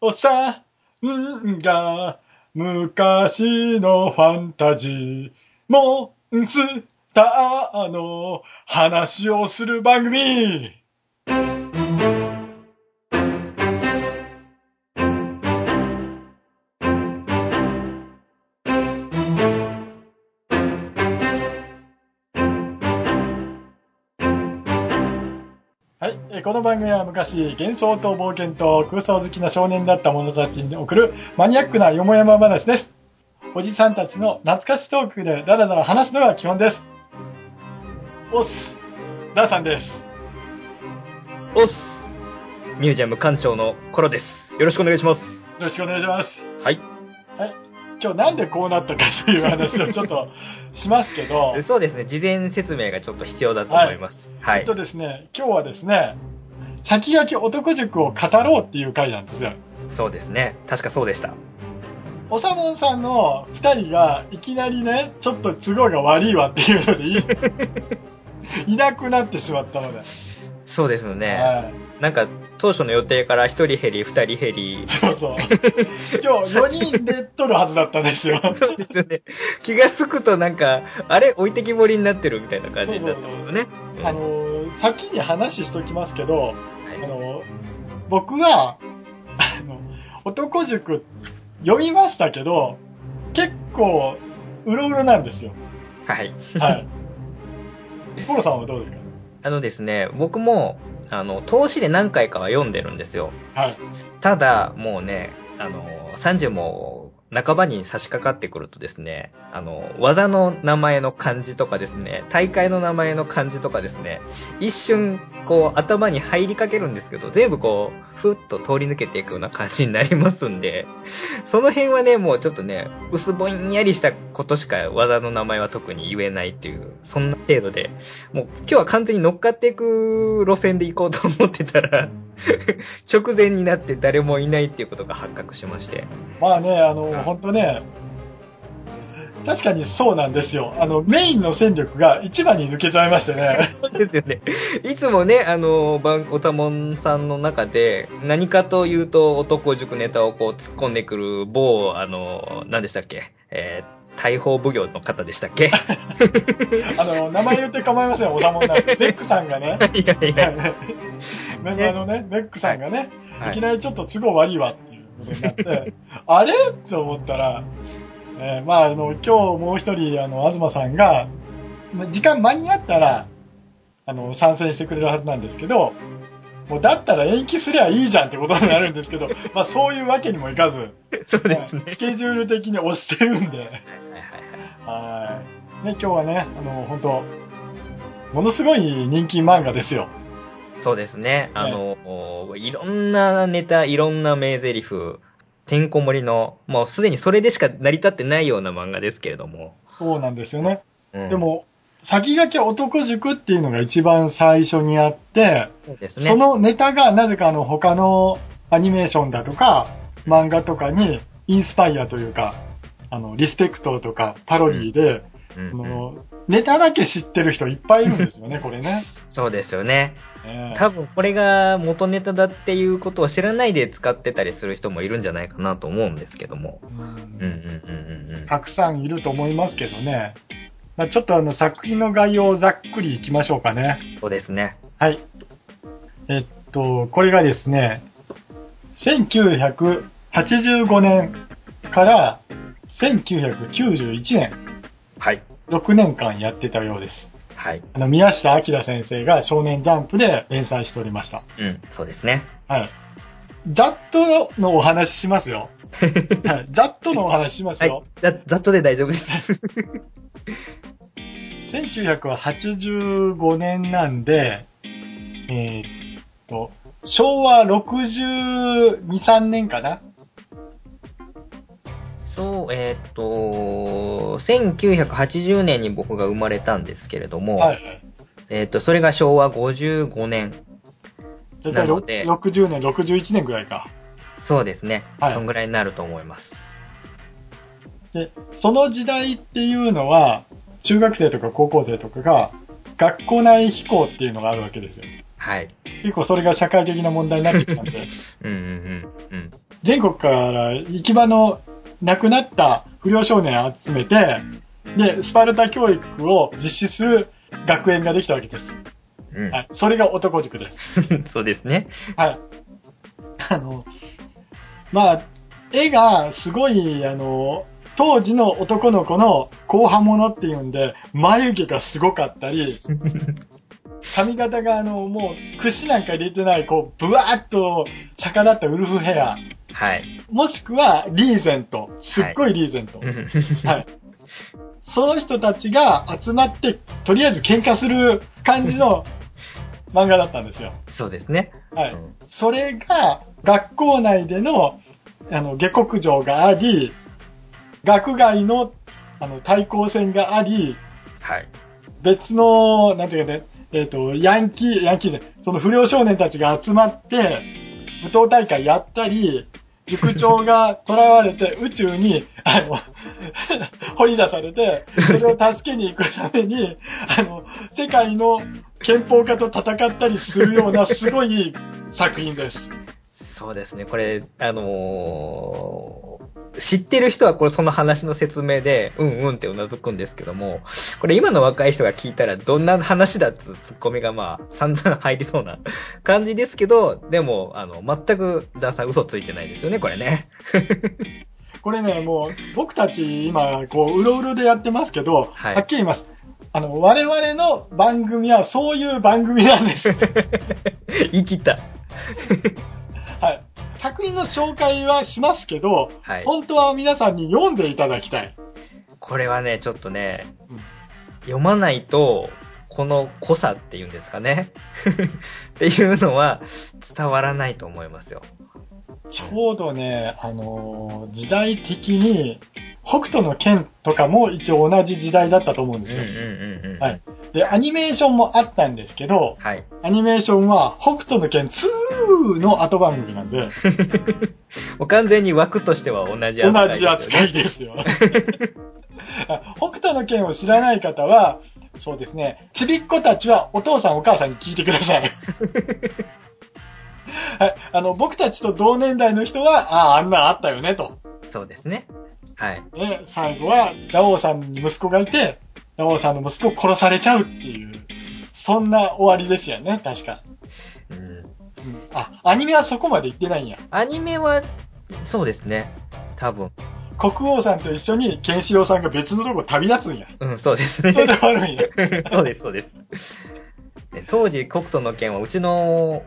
おさんが昔のファンタジーモンスターの話をする番組。この番組は昔、幻想と冒険と空想好きな少年だった者たちに送るマニアックなよもやま話です。おじさんたちの懐かしトークでダラダラ話すのが基本です。おっす。ダーさんです。おっすミュージアム館長のコロです。よろしくお願いします。よろしくお願いします。はい。今日なんでこうなったかという話をちょっと しますけど、えそうですね、事前説明がちょっと必要だと思います。はい。っとですね、今日はですね、先書き男塾を語ろうっていう回なんですよ。そうですね。確かそうでした。おさもんさんの二人がいきなりね、ちょっと都合が悪いわっていうのでい、いなくなってしまったので。そうですよね。はなんか、当初の予定から一人減り、二人減りい。。そうそう。今日4人で撮るはずだったんですよ。そうですよね。気がつくとなんか、あれ置いてきぼりになってるみたいな感じになってますよね。あのー、先に話しときますけど、はいあのー、僕は、あの、男塾読みましたけど、結構、うろうろなんですよ。はい。はい。ポロさんはどうですか？あのですね、僕も、あの、投資で何回かは読んでるんですよ。はい。ただ、もうね、あの、30も半ばに差し掛かってくるとですね、あの、技の名前の漢字とかですね、大会の名前の漢字とかですね、一瞬、こう、頭に入りかけるんですけど、全部こう、ふっと通り抜けていくような感じになりますんで、その辺はね、もうちょっとね、薄ぼんやりしたことしか技の名前は特に言えないっていう、そんな程度で、もう今日は完全に乗っかっていく路線で行こうと思ってたら、直前になって誰もいないっていうことが発覚しまして。まあね、あの、うん本当ね、確かにそうなんですよ。あの、メインの戦力が一番に抜けちゃいましてね。そうですよね。いつもね、あの、バン、おたもんさんの中で、何かというと男塾ネタをこう突っ込んでくる某、あの、何でしたっけ？えー、大砲奉行の方でしたっけ？あの、名前言って構いません、おさもんなんで。メックさんがね、いやいや、メンバーのね、メックさんがね、はい。いきなりちょっと都合悪いわっていうことになって、あれ？と思ったら、えーまあ、あの、今日もう一人、あの、東さんが、ま時間間に合ったら、あの、参戦してくれるはずなんですけど、もうだったら延期すりゃいいじゃんってことになるんですけど、まあそういうわけにもいかず、そうですね。スケジュール的に押してるんで。ね、今日はね、あの、本当ものすごい人気漫画ですよ。そうですね。あの、いろんなネタ、いろんな名台詞、てんこ盛りの、もうすでにそれでしか成り立ってないような漫画ですけれども。そうなんですよね。うんで、も、先駆け男塾っていうのが一番最初にあって、そね。そのネタがなぜかあの他のアニメーションだとか漫画とかにインスパイアというか、あの、リスペクトとかパロディで、うんうんネタだけ知ってる人いっぱいいるんですよね、これね。そうですよね。ええ多分これが元ネタだっていうことを知らないで使ってたりする人もいるんじゃないかなと思うんですけども。たくさんいると思いますけどね。まあ、ちょっとあの作品の概要をざっくりいきましょうかね。そうですね。はい。えっと、これがですね、1985年から1991年、はい。6年間やってたようです。はい。あの、宮下明先生が少年ジャンプで連載しておりました。うん、そうですね。はい。ざっとのお話ししますよ。はい。ざっとのお話しますはいよ。。ざ、ざっとで大丈夫です。1985年なんで、えーっと、昭和62、3年かなそう、えーっと、1980年に僕が生まれたんですけれども、はい。えーっと、それが昭和55年。だいたいなので60年、61年ぐらいか。そうですね。はいそんぐらいになると思います。で、その時代っていうのは、中学生とか高校生とかが、学校内飛行っていうのがあるわけですよ。はい。結構それが社会的な問題になってきたんで、うんうんうん。うん。全国から行き場の亡くなった不良少年を集めて、で、スパルタ教育を実施する学園ができたわけです。うん。はい。それが男塾です。そうですね。はい。あの、まあ、絵がすごい、あの、当時の男の子の後半者っていうんで、眉毛がすごかったり、髪型があの、もう、櫛なんか入れてない、こう、ブワーっと逆立ったウルフヘア。はい。もしくは、リーゼント。すっごいリーゼント。はい。その人たちが集まって、とりあえず喧嘩する感じの漫画だったんですよ。そうですね。はい。うんそれが、学校内での、あの、下克上があり、学外の、あの、対抗戦があり、はい。別の、なんていうかね、えっ、と、ヤンキー、ヤンキーで、その不良少年たちが集まって、舞踏大会やったり、塾長が囚われて宇宙に、あの、掘り出されて、それを助けに行くために、あの、世界の憲法家と戦ったりするようなすごい作品です。そうですね。これ、あのー知ってる人はこれその話の説明で、うんうんってうなずくんですけども、これ今の若い人が聞いたらどんな話だっつうツッコミがまあ散々入りそうな感じですけど、でも、あの、全くダーさん嘘ついてないですよね、これね。これね、もう、僕たち今、こう、うろうろでやってますけど、はいはっきり言います。あの、我々の番組はそういう番組なんです。生きた。はい。作品の紹介はしますけど、はい本当は皆さんに読んでいただきたい。これはね、ちょっとね、うん読まないと、この濃さっていうんですかね。っていうのは伝わらないと思いますよ。ちょうどね、あのー時代的に、北斗の剣とかも一応同じ時代だったと思うんですよ。はい。で、アニメーションもあったんですけど、はい。アニメーションは北斗の剣2の後番組なんで、もう完全に枠としては同じ同扱いですよね。じ扱いですよ。あ 北斗の剣を知らない方は、そうですね、ちびっ子たちはお父さんお母さんに聞いてください。はい。あの、僕たちと同年代の人は、ああ、あんなあったよね、と。そうですね。はい。で、最後は、ラオウさんに息子がいて、ラオウさんの息子を殺されちゃうっていう、そんな終わりですよね、確か。うん。うん、あ、アニメはそこまで行ってないんや。アニメは、そうですね。多分。国王さんと一緒に、ケンシロウさんが別のとこ旅立つんや。うん、そうですね。それで終わるんや。そうです、そうです。で当時、国斗の剣はうちの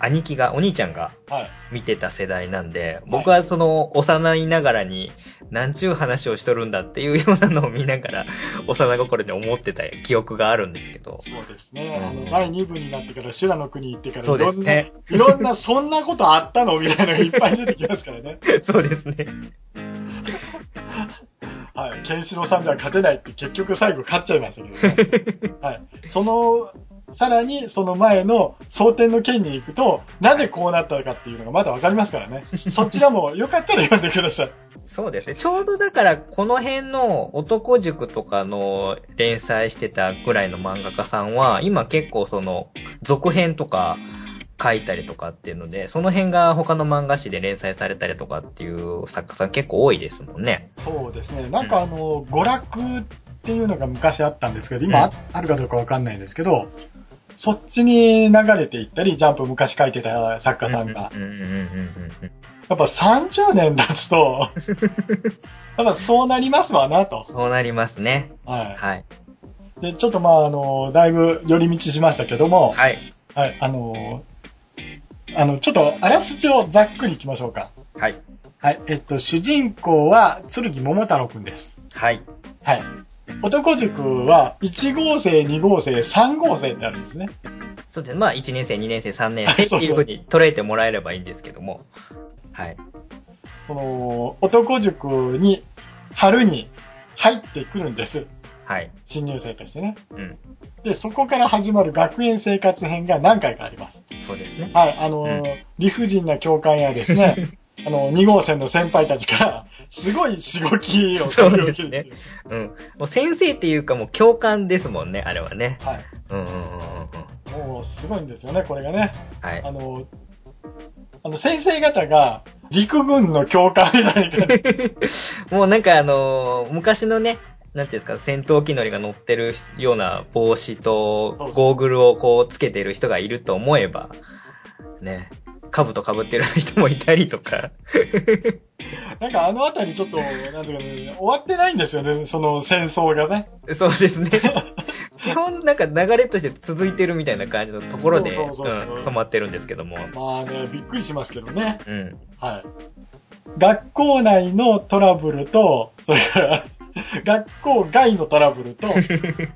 兄貴が、お兄ちゃんがはい。見てた世代なんで、僕はその幼いながらに、なんちゅう話をしとるんだっていうようなのを見ながら、幼心で思ってた記憶があるんですけど。そうですね。あうんの、第2部になってから、修羅の国行ってから、そうですね。いろんな、いろんな、そんなことあったのみたいなのがいっぱい出てきますからね。そうですね。はい。ケンシロウさんじゃ勝てないって結局最後勝っちゃいましたけどね。はい。その、さらにその前の蒼天の剣に行くと、なぜこうなったのかっていうのがまだわかりますからね。そちらもよかったら読んでください。そうですね。ちょうどだから、この辺の男塾とかの連載してたぐらいの漫画家さんは、今結構その、続編とか書いたりとかっていうので、その辺が他の漫画誌で連載されたりとかっていう作家さん結構多いですもんね。そうですね。なんかあの、娯楽っていうのが昔あったんですけど、今ああるかどうかわかんないんですけど、そっちに流れていったり、ジャンプ昔書いてた作家さんが。やっぱ30年経つと、やっぱそうなりますわなと。そうなりますね。ははい。い。で、ちょっとまあ、あの、だいぶ寄り道しましたけども、はい。はい、あの、あの、ちょっとあらすじをざっくりいきましょうか。はい。はい。えっと、主人公は、剣桃太郎くんです。はい。はい。男塾は、1号生、2号生、3号生ってあるんですね。そうですね。まあ、1年生、2年生、3年生っていう風に捉えてもらえればいいんですけども。はい。この、男塾に、春に入ってくるんです。はい。新入生としてね。うん。で、そこから始まる学園生活編が何回かあります。そうですね。はい、あのーうん理不尽な教官やですね、あの、2号線の先輩たちから、すごいしごきをそうですね。うん。もう先生っていうかもう教官ですもんね、あれはね。はい。うんうんうんうんうん。もうすごいんですよね、これがね。はいあ。の、あの、先生方が陸軍の教官みたいな感じもうなんかあのー昔のね、なんていうんですか、戦闘機乗りが乗ってるような帽子とゴーグルをこうつけてる人がいると思えば、ね、兜被ってる人もいたりとか、なんかあのあたりちょっと、なんていうかね、終わってないんですよね、その戦争がね。そうですね。基本なんか流れとして続いてるみたいな感じのところで、止まってるんですけども。まあね、びっくりしますけどね。うん。はい。学校内のトラブルと、それから、学校外のトラブルと、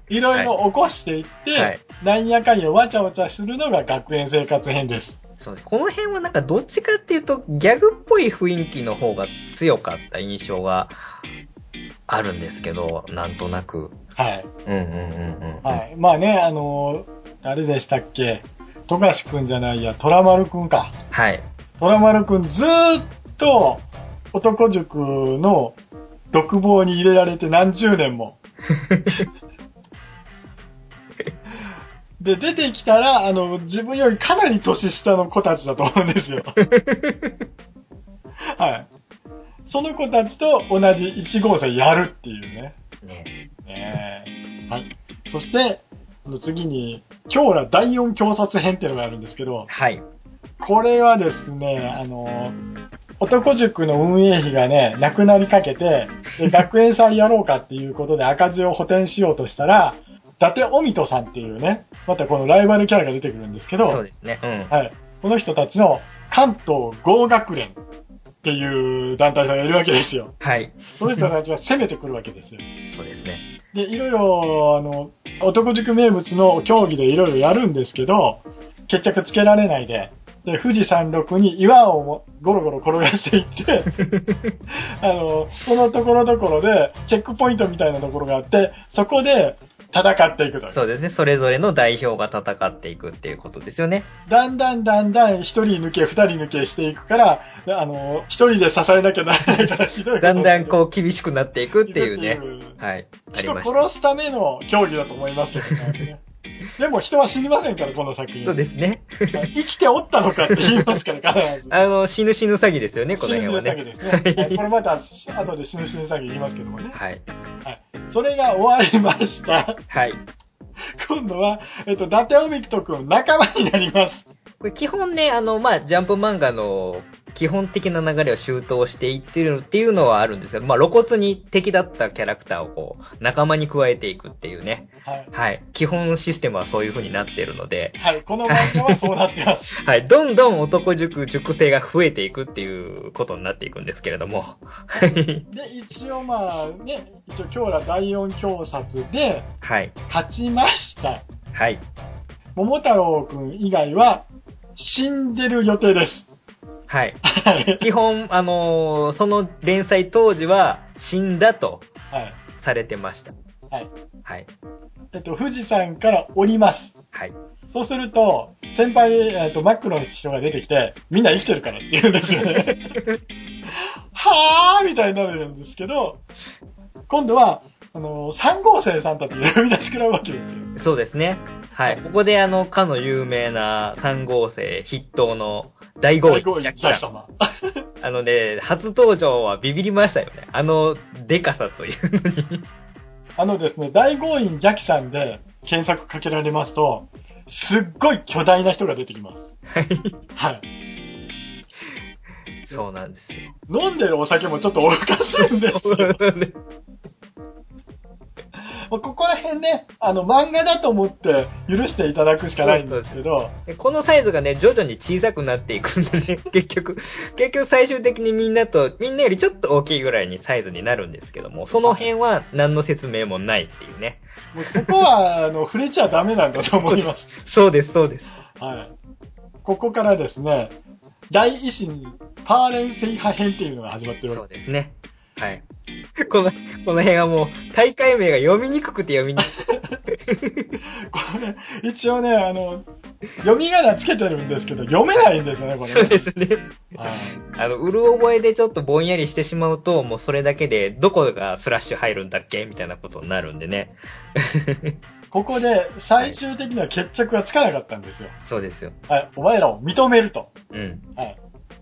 いろいろ起こしていって、はいなんやかんやわちゃわちゃするのが学園生活編です。そうです。この辺はなんかどっちかっていうとギャグっぽい雰囲気の方が強かった印象があるんですけど、なんとなく。はい。うんうんうんうん。はい。まあね、あのー誰でしたっけ？富樫くんじゃないや、虎丸くんか。はい。虎丸くんずーっと男塾の独房に入れられて何十年も。で、出てきたら、あの、自分よりかなり年下の子たちだと思うんですよ。はい。その子たちと同じ1号線やるっていうね。ねはい。そして、次に、京羅第4強殺編っていうのがあるんですけど、はい。これはですね、あの、男塾の運営費がね、なくなりかけて、で学園祭やろうかっていうことで赤字を補填しようとしたら、伊達おみとさんっていうね、またこのライバルキャラが出てくるんですけど、そうですね。うん。はい。この人たちの関東合学連っていう団体さんがいるわけですよ。はい。その人たちが攻めてくるわけですよ。そうですね。で、いろいろ、あの、男塾名物の競技でいろいろやるんですけど、決着つけられないで、で、富士山麓に岩をもゴロゴロ転がしていって、あの、そのところどころで、チェックポイントみたいなところがあって、そこで戦っていくという。そうですね。それぞれの代表が戦っていくっていうことですよね。だんだんだんだん一人抜け、二人抜けしていくから、あの、一人で支えなきゃならないからひどいだんだんこう厳しくなっていくっていうね。うはい。あり人。殺すための競技だと思いますけどね。でも人は死にませんから、この作品。そうですね。生きておったのかって言いますから、必ず。あの、死ぬ死ぬ詐欺ですよね、この死ぬ死ぬ辺はね。詐欺ですね。はいこれまた、後で死ぬ死ぬ詐欺言いますけどもね。はい。それが終わりました。はい。今度は、えっと、伊達オミクト君、仲間になります。これ基本ね、あの、まあ、ジャンプ漫画の基本的な流れを周到していってるっていうのはあるんですけど、まあ、露骨に敵だったキャラクターをこう、仲間に加えていくっていうね。はい。はい。基本システムはそういう風になってるので、はい。この漫画はそうなってます。はい。どんどん男塾、塾生が増えていくっていうことになっていくんですけれども。はい。で、一応まあね、一応今日ら第4強殺ではい。勝ちました。はい。桃太郎君以外は死んでる予定です。はい。はい。基本、あのーその連載当時は死んだとはい。されてました。はい。はい。えっと、富士山から降ります。はい。そうすると、先輩、えっと、マックの人が出てきて、みんな生きてるからって言うんですよね。はぁーみたいになるんですけど、今度は、あの、3号生さんたちに呼び出し食らうわけですよ。そうですね。はい。ここであの、かの有名な3号生筆頭の大豪大豪ジャ様。あのね、初登場はビビりましたよね。あの、デカさというのに。あのですね、大豪院ジャキさんで検索かけられますと、すっごい巨大な人が出てきます。はい。はい。そうなんですよ。飲んでるお酒もちょっとおかしいんですよ。ここら辺ね、あの、漫画だと思って許していただくしかないんですけど、でこのサイズがね、徐々に小さくなっていくんでね、結局、結局最終的にみんなと、みんなよりちょっと大きいぐらいにサイズになるんですけども、その辺は何の説明もないっていうね。もうここは、あの、触れちゃダメなんだと思います。そうです、そうです。はい。ここからですね、大維新パーレン制覇編っていうのが始まってるわそうですね。はい。この、この辺はもう、大会名が読みにくくて読みにくくけ。これ、一応ね、あの、読み仮名つけてるんですけど、読めないんですよね、これ、ね。そうですね。はい。あの、うる覚えでちょっとぼんやりしてしまうと、もうそれだけで、どこがスラッシュ入るんだっけみたいなことになるんでね。ここで最終的には決着がつかなかったんですよ。そうですよ。はい。お前らを認めると。うん。はい。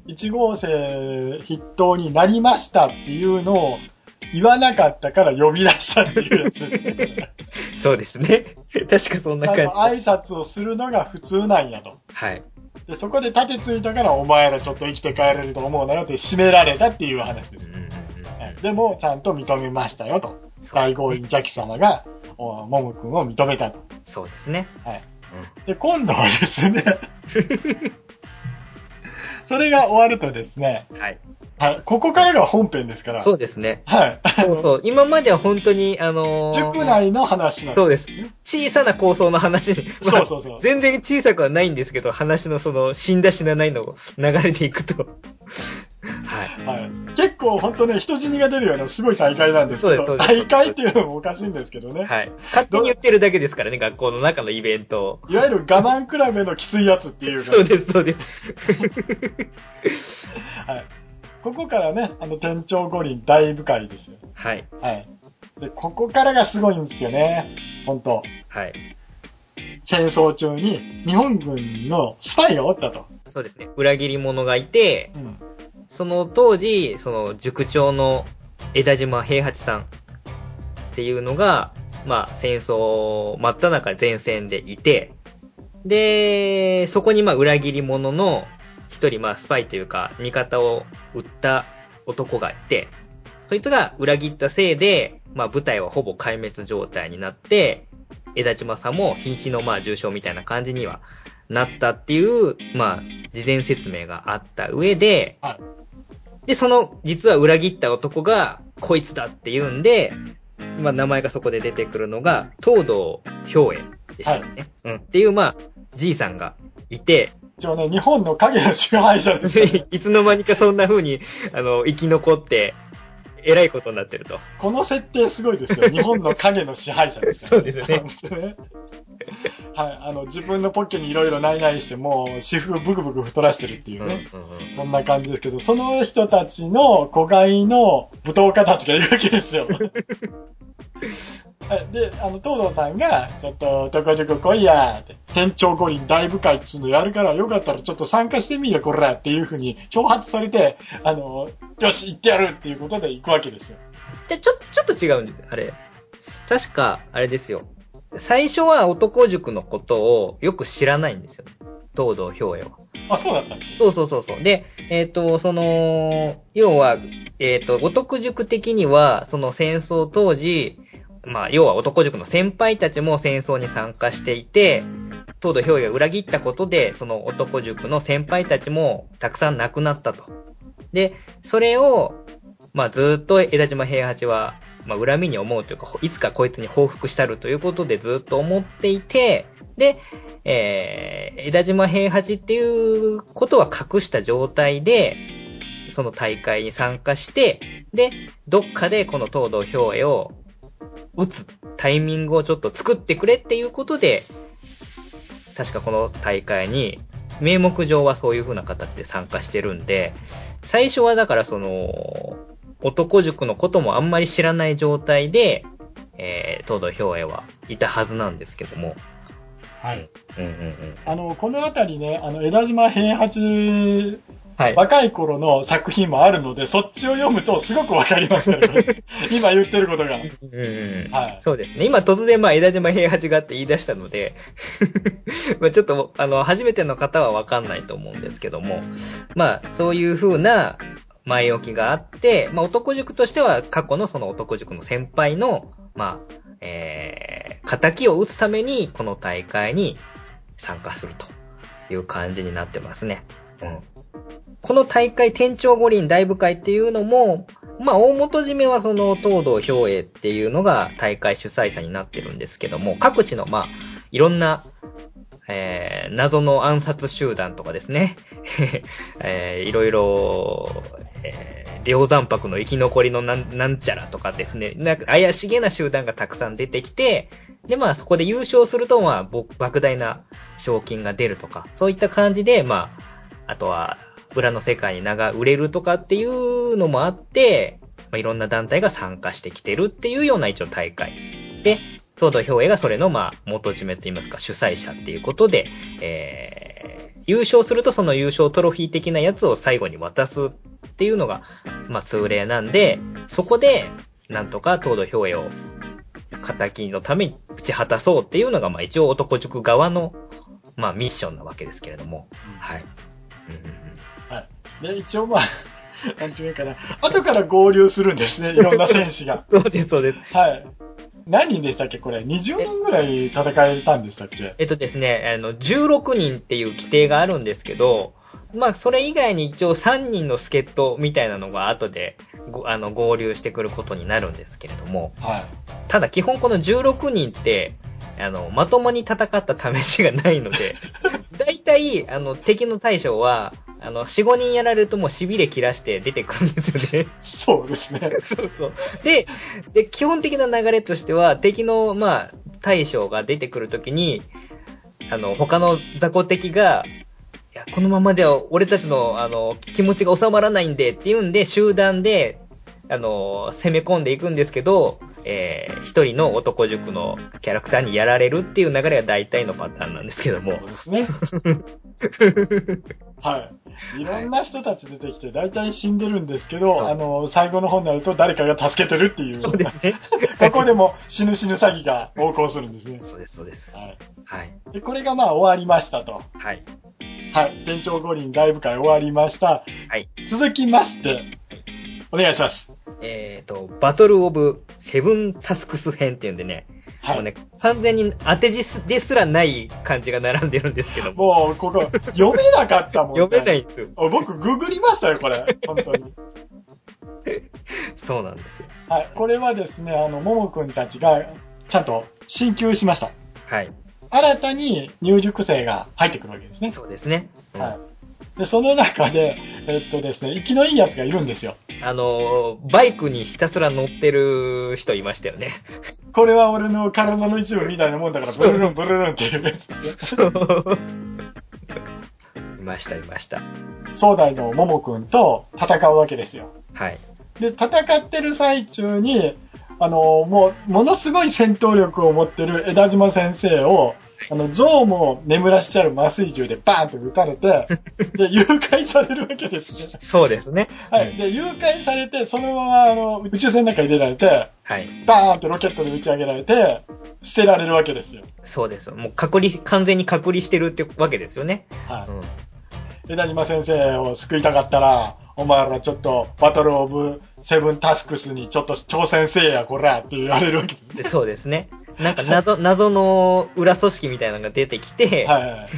1号生筆頭になりましたっていうのを言わなかったから呼び出したっていうやつですね。そうですね。確かそんな感じ。挨拶をするのが普通なんやと。はい。で、そこで盾ついたからお前らちょっと生きて帰れると思うなよって締められたっていう話です。うんうんうんはい、でも、ちゃんと認めましたよと。大豪院邪気様が、おももくんを認めたと。そうですね。はい。で、今度はですね、それが終わるとですね、はい。はい、ここからが本編ですから、そうですね。はい。そうそう。今までは本当に、あのー塾内の話なんそうです。小さな構想の話で、まあそうそうそう全然小さくはないんですけど、話のその、死んだ死なないの流れていくと。はい。はい。結構本当ね、人死にが出るようなすごい大会なんですけど、大会っていうのもおかしいんですけどね。はい。勝手に言ってるだけですからね、学校の中のイベントを。いわゆる我慢比べのきついやつっていうかそうです、そうです。はい。ここからね、あの、店長五輪大部会ですよ。はい。はい。で、ここからがすごいんですよね。本当はい。戦争中に日本軍のスパイがおったと。そうですね。裏切り者がいて、うん。その当時、その塾長の枝島平八さんっていうのが、まあ戦争真っ只中前線でいて、で、そこにまあ裏切り者の一人まあスパイというか味方を撃った男がいて、そいつが裏切ったせいで、まあ部隊はほぼ壊滅状態になって、枝島さんも瀕死のまあ重傷みたいな感じにはなったっていう、まあ事前説明があった上で、で、その、実は裏切った男が、こいつだって言うんで、まあ、名前がそこで出てくるのが、東堂兵衛でしたよね。うん。っていう、まあ、じいさんがいて、一応ね、日本の影の支配者ですよね。いつの間にかそんな風に、あの、生き残って、えらいことになってると。この設定すごいですよ。日本の影の支配者ですそうですねね。はい。あの、自分のポッケにいろいろないないして、もう、私服ブクブク太らしてるっていうね。うんうんそんな感じですけど、その人たちの子飼いの舞踏家たちがいるわけですよ。はい、で、あの、東堂さんが、ちょっと、どこどこ来いやって、店長五輪大部会っつうのやるから、よかったらちょっと参加してみよ、こらっていうふうに挑発されて、あの、よし、行ってやるっていうことで行くわけですよ。じゃ、ちょ、ちょっと違うんで、あれ。確か、あれですよ。最初は男塾のことをよく知らないんですよ。東堂兵衛は。あ、そうだったんですそうそうそうそう。で、えっ、と、その、要は、えっ、と、男塾的には、その戦争当時、まあ、要は男塾の先輩たちも戦争に参加していて、東堂兵衛が裏切ったことで、その男塾の先輩たちもたくさん亡くなったと。で、それを、まあ、ずっと枝島平八は、まあ、恨みに思うというか、いつかこいつに報復したるということでずっと思っていて、で、えー、枝島平八っていうことは隠した状態で、その大会に参加して、で、どっかでこの東堂兵衛を撃つタイミングをちょっと作ってくれっていうことで、確かこの大会に、名目上はそういう風な形で参加してるんで、最初はだからその、男塾のこともあんまり知らない状態で、えー、東堂兵衛はいたはずなんですけども。はい。うんうんうん。あの、このあたりね、あの、枝島平八、はい。若い頃の作品もあるので、そっちを読むとすごくわかりますよね。今言ってることが。うんうんはいそうですね。今突然まあ枝島平八がって言い出したので、まあちょっとあの、初めての方はわかんないと思うんですけども、まあそういう風な前置きがあって、まあ男塾としては過去のその男塾の先輩の、まあ、えー、仇を打つためにこの大会に参加するという感じになってますね。うん。この大会、店長五輪大部会っていうのも、まあ、大元締めはその東堂兵衛っていうのが大会主催者になってるんですけども、各地のまあ、いろんな、えー、謎の暗殺集団とかですね、えー、いろいろ、えー、両山泊の生き残りのなんなんちゃらとかですね、なんか怪しげな集団がたくさん出てきて、でまあそこで優勝するとまあ、莫大な賞金が出るとか、そういった感じで、まあ、あとは、裏の世界に名が売れるとかっていうのもあって、まあ、いろんな団体が参加してきてるっていうような一応大会。で、東堂兵衛がそれの、まあ、元締めといいますか、主催者っていうことで、えー、優勝するとその優勝トロフィー的なやつを最後に渡すっていうのが、まあ、通例なんで、そこで、なんとか東堂兵衛を、仇のために打ち果たそうっていうのが、まあ、一応男塾側の、まあ、ミッションなわけですけれども、はい。うんうんうんで、一応まあ、なんちゅうかな。後から合流するんですね、いろんな選手が。そうです、そうです。はい。何人でしたっけこれ？20人ぐらい戦えたんでしたっけ？えっとですね、あの、16人っていう規定があるんですけど、まあ、それ以外に一応3人の助っ人みたいなのが後で、ごあの、合流してくることになるんですけれども、はい。ただ基本この16人って、あの、まともに戦った試しがないので、大体、あの、敵の大将は、あの、4、5人やられるともう痺れ切らして出てくるんですよね。そうですね。そうそう。で、で、基本的な流れとしては、敵の、まあ、大将が出てくるときに、あの、他の雑魚敵が、いや、このままでは俺たちの、あの、気持ちが収まらないんでっていうんで、集団で、あの、攻め込んでいくんですけど、えー、一人の男塾のキャラクターにやられるっていう流れが大体のパターンなんですけどもそう。ですね。はい。いろんな人たち出てきて、大体死んでるんですけそうど、あの、最後の方になると誰かが助けてるっていう。そうですね。ここでも死ぬ死ぬ詐欺が横行するんですね。そうです、そうです。はい。はい。で、これがまあ終わりましたと。はい。はい。店長五輪ライブ会終わりました。はい。続きまして、お願いします。えっ、と、バトルオブセブンタスクス編っていうんでね、はい。もうね、完全に当て字ですらない漢字が並んでるんですけども、もう、ここ、読めなかったもん。。読めないいんですよ。僕、ググりましたよ、これ。本当に。そうなんですよ。はい。これはですね、あの、ももくんたちが、ちゃんと進級しました。はい。新たに入塾生が入ってくるわけですね。そうですね。うんはい。で、その中で、えっとですね、生きのいいやつがいるんですよ。あのー、バイクにひたすら乗ってる人いましたよね。これは俺の体の一部みたいなもんだから、ブルルンブルルンっていうやつ。いました、いました。総大のももくんと戦うわけですよ。はい。で、戦ってる最中に、あの、もう、ものすごい戦闘力を持ってる枝島先生を、あの、象も眠らしちゃう麻酔銃でバーンと撃たれて、で、誘拐されるわけですね。そうですね。はい。で、誘拐されて、そのまま、あの、宇宙船の中に入れられて、はい。バーンとロケットで打ち上げられて、捨てられるわけですよ。そうです。もう隔離、完全に隔離してるってわけですよね。はうん。い。枝島先生を救いたかったら、お前らちょっと、バトルオブセブンタスクスにちょっと挑戦せえや、こらって言われるわけですね。でそうですね。なんか謎、謎の裏組織みたいなのが出てきて、はいはいはい。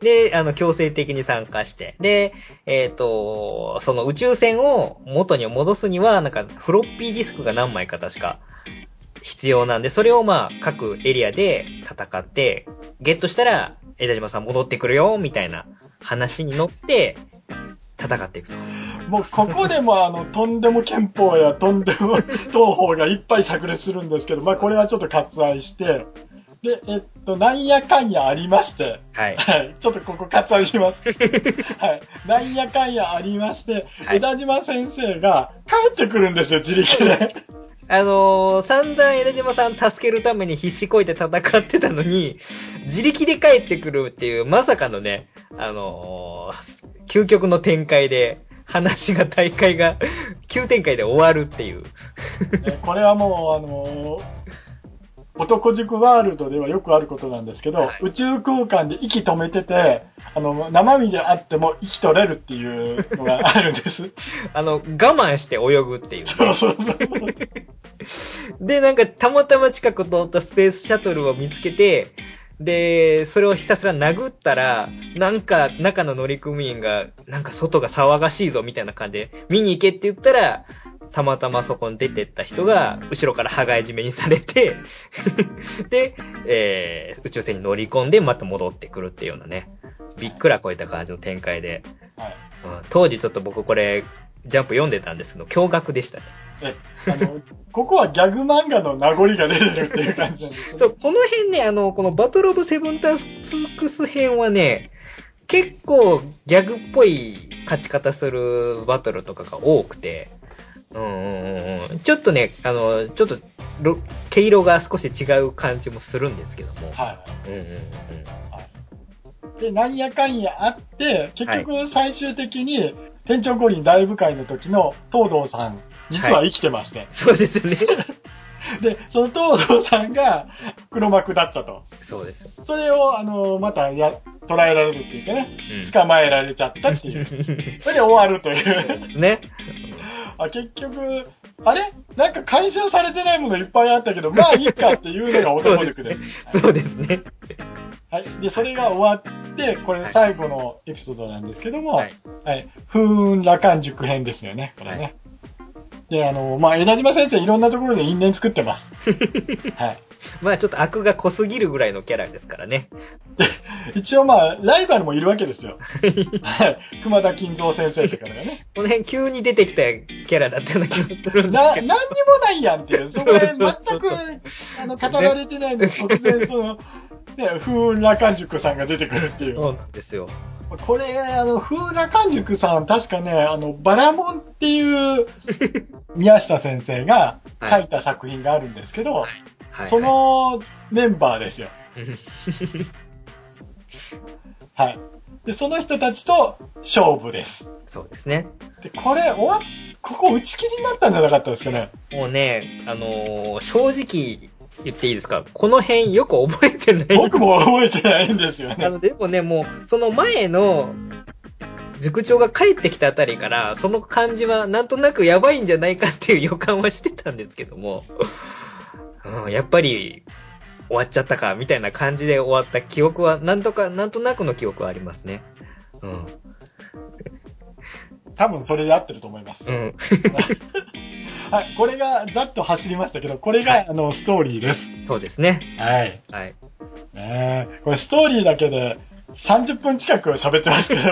で、あの、強制的に参加して。で、えっ、と、その宇宙船を元に戻すには、なんか、フロッピーディスクが何枚か確か必要なんで、それをまあ、各エリアで戦って、ゲットしたら、枝島さん戻ってくるよ、みたいな話に乗って、戦っていくと。もうここでもあの、とんでも憲法やとんでも東法がいっぱい炸裂するんですけど、まあこれはちょっと割愛して、で、えっと、なんやかんやありまして、はい。はい。ちょっとここ割愛します。はい。なんやかんやありまして、はい枝島先生が帰ってくるんですよ、自力で。あのー、散々枝島さん助けるために必死こいて戦ってたのに、自力で帰ってくるっていう、まさかのね、あのー、究極の展開で、話が、大会が、急展開で終わるっていう。ねこれはもう、あの男塾ワールドではよくあることなんですけど、はい宇宙空間で息止めてて、あの、生身であっても息取れるっていうのがあるんです。あの、我慢して泳ぐっていう。そうそうそう。で、なんか、たまたま近く通ったスペースシャトルを見つけて、で、それをひたすら殴ったら、なんか、中の乗組員が、なんか外が騒がしいぞ、みたいな感じで、見に行けって言ったら、たまたまそこに出てった人が、後ろから羽交い締めにされて、で、えー、宇宙船に乗り込んで、また戻ってくるっていうようなね、びっくら超えた感じの展開で、はい。うん当時ちょっと僕これ、ジャンプ読んでたんですけど、驚愕でしたね。え、あの、ここはギャグ漫画の名残が出てるっていう感じなんですねそう、この辺ね、あの、このバトルオブセブンタスクス編はね、結構ギャグっぽい勝ち方するバトルとかが多くて、うんうんうんうん。ちょっとね、あの、ちょっとろ、毛色が少し違う感じもするんですけども。はうんうんうん。い。で、なんやかんやあって、結局最終的に、店長五輪大部会の時の東堂さん、実は生きてまして。そうですよね。で、その東堂さんが黒幕だったと。そうですよ。それを、あの、またや、捉えられるっていうかね、うん捕まえられちゃったっていう。それで終わるという。ですね。あ結局、あれ？なんか回収されてないものいっぱいあったけど、まあいいかっていうのが男塾です。そうですね。はい。で、それが終わって、これ最後のエピソードなんですけども、ははいい。風雲羅漢塾編ですよね、これね。で、あの、まあ、枝島先生いろんなところで因縁作ってます。はい。まあちょっと悪が濃すぎるぐらいのキャラですからね。一応まあ、ライバルもいるわけですよ。はい。熊田金蔵先生って方がね。この辺急に出てきたキャラだったような気がするんな、で何にもないやんっていう。そこで全く、あの、語られてないのに突然その、ね、風雲羅漢塾さんが出てくるっていう。そうなんですよ。これ、あの、風羅漢塾さん、確かね、あの、バラモンっていう、宮下先生が書いた作品があるんですけど、はい。そのメンバーですよ。はい。で、その人たちと勝負です。そうですね。で、これ、終わ、ここ打ち切りになったんじゃなかったですかね。もうね、あのー正直言っていいですか？この辺よく覚えてない。僕も覚えてないんですよね。あの、でもね、もう、その前の、塾長が帰ってきたあたりから、その感じはなんとなくやばいんじゃないかっていう予感はしてたんですけども、うん、やっぱり、終わっちゃったか、みたいな感じで終わった記憶は、なんとか、なんとなくの記憶はありますね。うん。多分それで合ってると思います。うん。はい。これがざっと走りましたけど、これが、あの、ストーリーです。そうですね。はい。はい。ねえこれストーリーだけで30分近く喋ってますけど、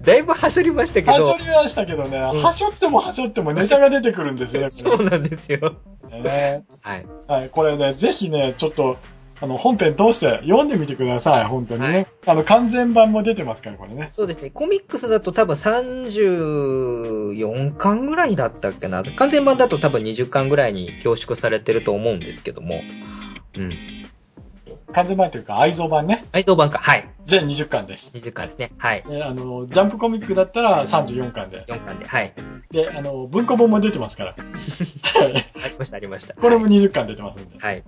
だいぶはしょりましたけどはしょ、りましたけどね、うんはしょってもはしょってもネタが出てくるんですよね。そうなんですよ。ねはい。はい。これね、ぜひね、ちょっと、あの、本編通して読んでみてください、本当にね。はいあの、完全版も出てますから、これね。そうですね。コミックスだと多分34巻ぐらいだったっけな。完全版だと多分20巻ぐらいに凝縮されてると思うんですけども。うん。完全版というか、愛蔵版ね。愛蔵版か。はい。全20巻です。20巻ですね。はい。で、あの、ジャンプコミックだったら34巻で。4巻で。はい。で、あの、文庫本も出てますから。は いありました、ありました。これもはい20巻出てますんで。はい。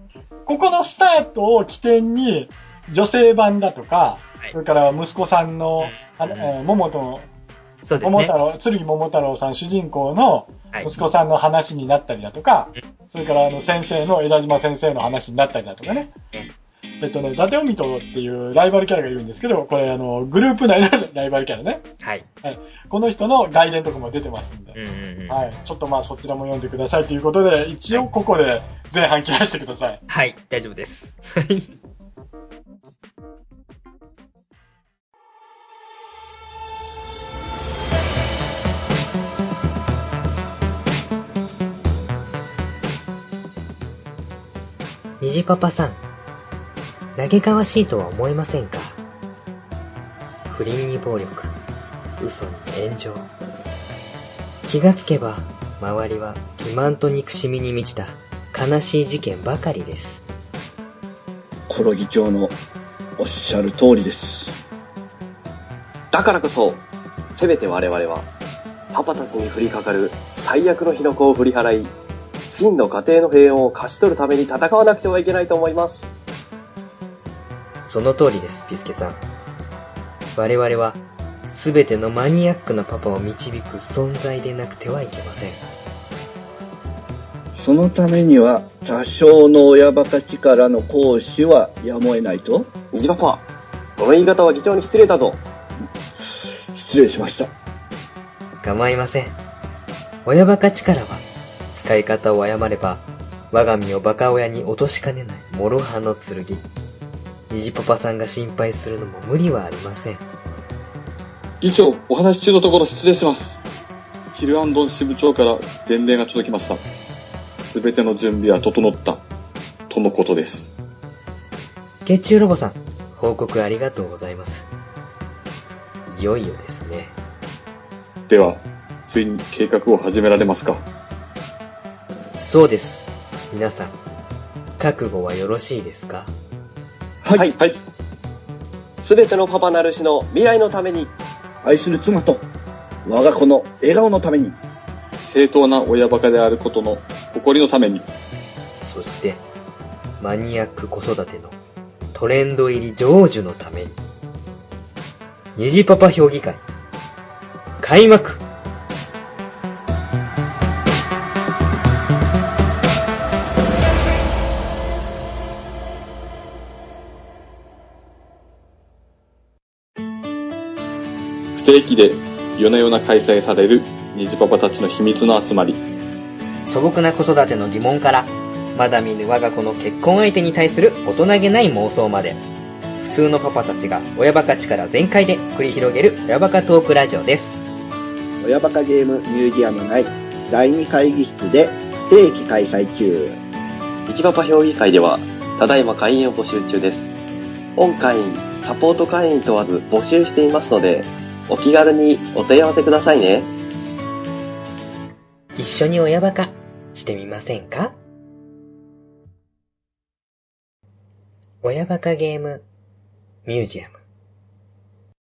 ここのスタートを起点に、女性版だとか、はいそれから息子さんの、あの桃と、そうですね桃太。郎、剣桃太郎さん主人公のはい。息子さんの話になったりだとか、うんそれからあの先生の枝島先生の話になったりだとかね。えっとね、伊達臣とっていうライバルキャラがいるんですけど、これあの、グループ内の ライバルキャラね。はい。この人の外伝とかも出てますんで。うんうんうん。はい。ちょっとまあそちらも読んでくださいということで、一応ここで前半切らしてください。はい。大丈夫です。はい。虹パパさん、嘆かわしいとは思いませんか？不倫に暴力、嘘に炎上。気がつけば、周りは欺瞞と憎しみに満ちた悲しい事件ばかりです。コロ議長のおっしゃる通りです。だからこそ、せめて我々は、パパたちに降りかかる最悪の火の粉を振り払い、真の家庭の平穏を勝ち取るために戦わなくてはいけないと思います。その通りです、ピスケさん。我々は、すべてのマニアックなパパを導く存在でなくてはいけません。そのためには多少の親バカ力の行使はやむを得ないと？虹パパ、その言い方は議長に失礼だぞ。失礼しました。構いません。親バカ力は、使い方を誤れば、我が身をバカ親に落としかねない諸刃の剣。虹パパさんが心配するのも無理はありません。議長、お話し中のところ失礼します。ヒルアンドン支部長から伝令が届きました。すべての準備は整った、とのことです。月中ロボさん、報告ありがとうございます。いよいよですね。では、ついに計画を始められますか？そうです。皆さん、覚悟はよろしいですか？はい。はい。はい。すべてのパパナルシの未来のために、愛する妻と、我が子の笑顔のために、正当な親バカであることの誇りのために、そして、マニアック子育てのトレンド入り成就のために、虹パパ評議会、開幕定期で夜な夜な開催される虹パパたちの秘密の集まり。素朴な子育ての疑問から、まだ見ぬ我が子の結婚相手に対する大人げない妄想まで、普通のパパたちが親バカ力全開で繰り広げる親バカトークラジオです。親バカゲームミュージアム内第2会議室で定期開催中。日パパ評議会では、ただいま会員を募集中です。本会員、サポート会員問わず募集していますので、お気軽にお問い合わせくださいね。一緒に親バカしてみませんか？親バカゲームミュージアム